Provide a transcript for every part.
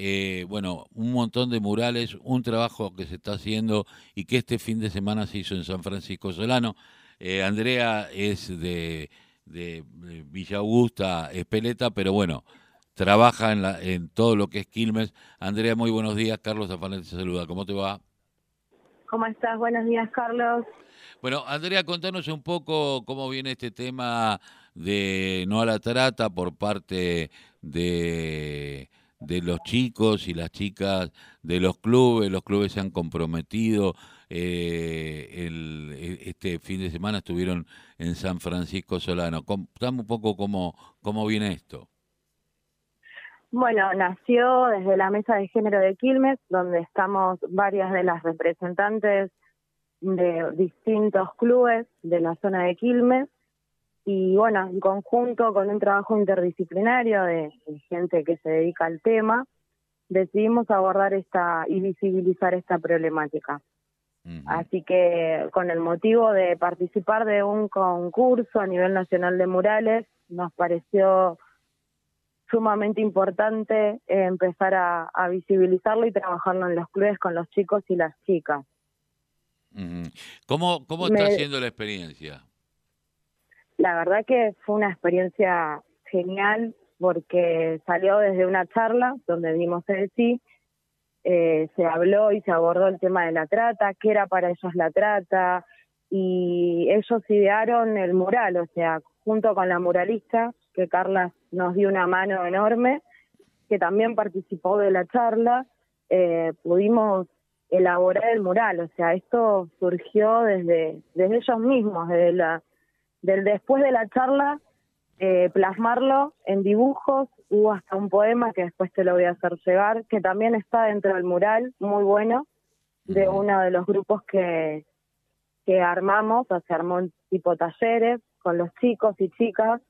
eh, bueno, un montón de murales, un trabajo que se está haciendo y que este fin de semana se hizo en San Francisco Solano. Eh, Andrea es de, de, Villa Augusta, Espeleta, pero bueno, trabaja en, la, en todo lo que es Quilmes. Andrea, muy buenos días. Carlos Zafanel te saluda. ¿Cómo te va? ¿Cómo estás? Buenos días, Carlos. Bueno, Andrea, contanos un poco cómo viene este tema de no a la trata por parte de, de los chicos y las chicas de los clubes. Los clubes se han comprometido. Eh, el, e, este fin de semana estuvieron en San Francisco Solano. Contame un poco cómo, cómo viene esto. Bueno, nació desde la Mesa de Género de Quilmes, donde estamos varias de las representantes de distintos clubes de la zona de Quilmes y bueno, en conjunto con un trabajo interdisciplinario de, gente que se dedica al tema, decidimos abordar esta y visibilizar esta problemática. Así que con el motivo de participar de un concurso a nivel nacional de murales, nos pareció sumamente importante empezar a, visibilizarlo y trabajarlo en los clubes con los chicos y las chicas. ¿Cómo, cómo está siendo la experiencia? La verdad que fue una experiencia genial porque salió desde una charla donde dimos el sí, eh, se habló y se abordó el tema de la trata, qué era para ellos la trata, y ellos idearon el mural, o sea, junto con la muralista, que Carla nos dio una mano enorme, que también participó de la charla, eh, pudimos elaborar el mural, o sea, esto surgió desde, desde ellos mismos, desde la, del después de la charla, eh, plasmarlo en dibujos, hubo hasta un poema que después te lo voy a hacer llegar, que también está dentro del mural, muy bueno, de uno de los grupos que, que armamos, o sea, se armó tipo talleres con los chicos y chicas,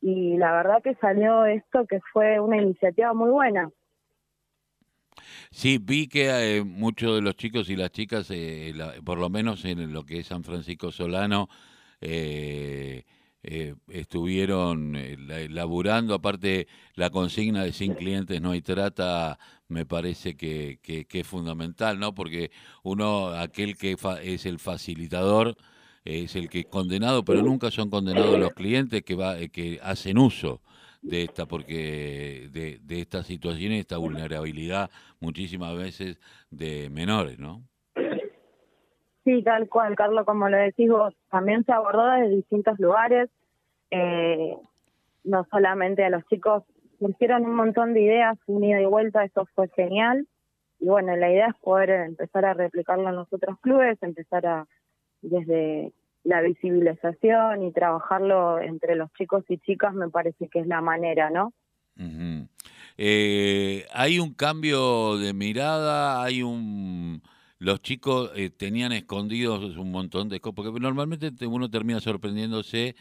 y la verdad que salió esto que fue una iniciativa muy buena. Sí, vi que eh, muchos de los chicos y las chicas, eh, por lo menos en lo que es San Francisco Solano, eh, eh, estuvieron eh, laburando, aparte la consigna de sin clientes no hay trata, me parece que, que, es fundamental, ¿no? Porque uno, aquel que es el facilitador, es el que es condenado, pero nunca son condenados los clientes que, va, que hacen uso de esta porque de, de esta situación y esta vulnerabilidad muchísimas veces de menores, ¿no? Sí, tal cual, Carlos, como lo decís vos, también se abordó desde distintos lugares, eh, no solamente a los chicos, surgieron un montón de ideas, un ida y vuelta, eso fue genial, y bueno, la idea es poder empezar a replicarlo en los otros clubes, empezar a, desde la visibilización y trabajarlo entre los chicos y chicas, me parece que es la manera, ¿no? eh, hay un cambio de mirada, hay un los chicos eh, tenían escondidos un montón de cosas, porque normalmente uno termina sorprendiéndose,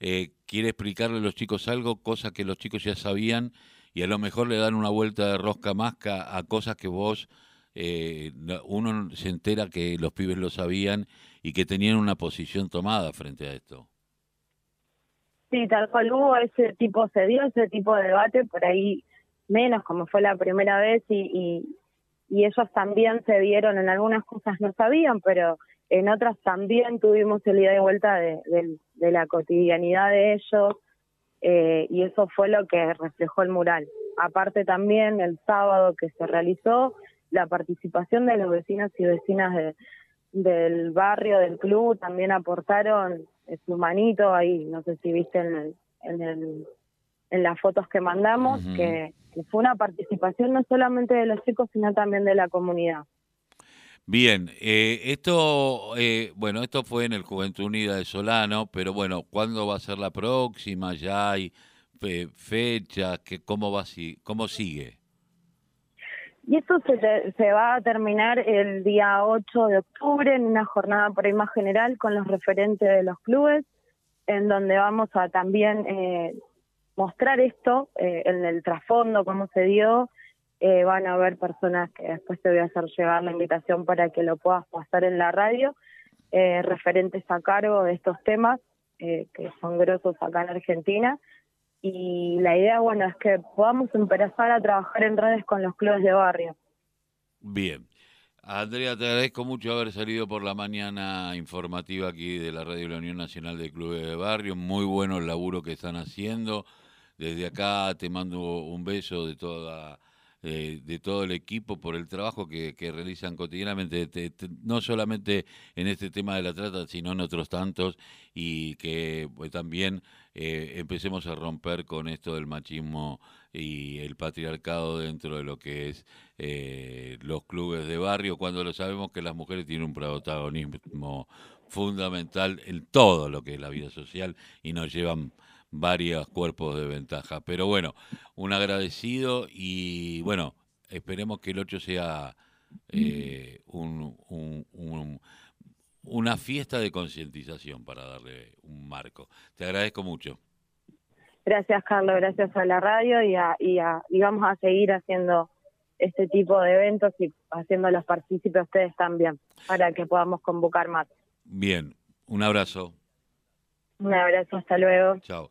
eh, quiere explicarle a los chicos algo, cosas que los chicos ya sabían, y a lo mejor le dan una vuelta de rosca masca a cosas que vos, eh, uno se entera que los pibes lo sabían y que tenían una posición tomada frente a esto. Sí, tal cual hubo ese tipo, se dio ese tipo de debate, por ahí menos como fue la primera vez y, y ellos también se dieron, en algunas cosas no sabían, pero en otras también tuvimos el ida y vuelta de, la cotidianidad de ellos eh, y eso fue lo que reflejó el mural. Aparte también el sábado que se realizó, la participación de los vecinos y vecinas del barrio, del club, también aportaron su manito ahí, no sé si viste en el, en el en las fotos que mandamos, que, fue una participación no solamente de los chicos, sino también de la comunidad. Bien, eh, esto, eh, bueno, esto fue en el Juventud Unida de Solano, pero bueno, ¿cuándo va a ser la próxima? ¿Ya hay fecha? Que, ¿Cómo va cómo sigue? Y esto se, se va a terminar el día 8 de octubre en una jornada por ahí más general con los referentes de los clubes, en donde vamos a también eh, mostrar esto eh, en el trasfondo, cómo se dio. Eh, van a haber personas que después te voy a hacer llegar la invitación para que lo puedas pasar en la radio, eh, referentes a cargo de estos temas que son grosos acá en Argentina. y la idea, bueno, es que podamos empezar a trabajar en redes con los clubes de barrio. Bien. Andrea, te agradezco mucho haber salido por la mañana informativa aquí de la Radio de la Unión Nacional de Clubes de Barrio. Muy bueno el laburo que están haciendo. Desde acá te mando un beso de toda eh, de todo el equipo por el trabajo que, realizan cotidianamente, no solamente en este tema de la trata, sino en otros tantos, y que pues, también eh, empecemos a romper con esto del machismo y el patriarcado dentro de lo que es eh, los clubes de barrio, cuando lo sabemos que las mujeres tienen un protagonismo fundamental en todo lo que es la vida social y nos llevan varios cuerpos de ventaja. Pero bueno, un agradecido y bueno, esperemos que el 8 sea eh, un, una fiesta de concientización para darle un marco. Te agradezco mucho. Gracias, Carlos, gracias a la radio y, y, vamos a seguir haciendo este tipo de eventos y haciendo los partícipes ustedes también, para que podamos convocar más. Bien, un abrazo. Un abrazo, hasta luego. Chao.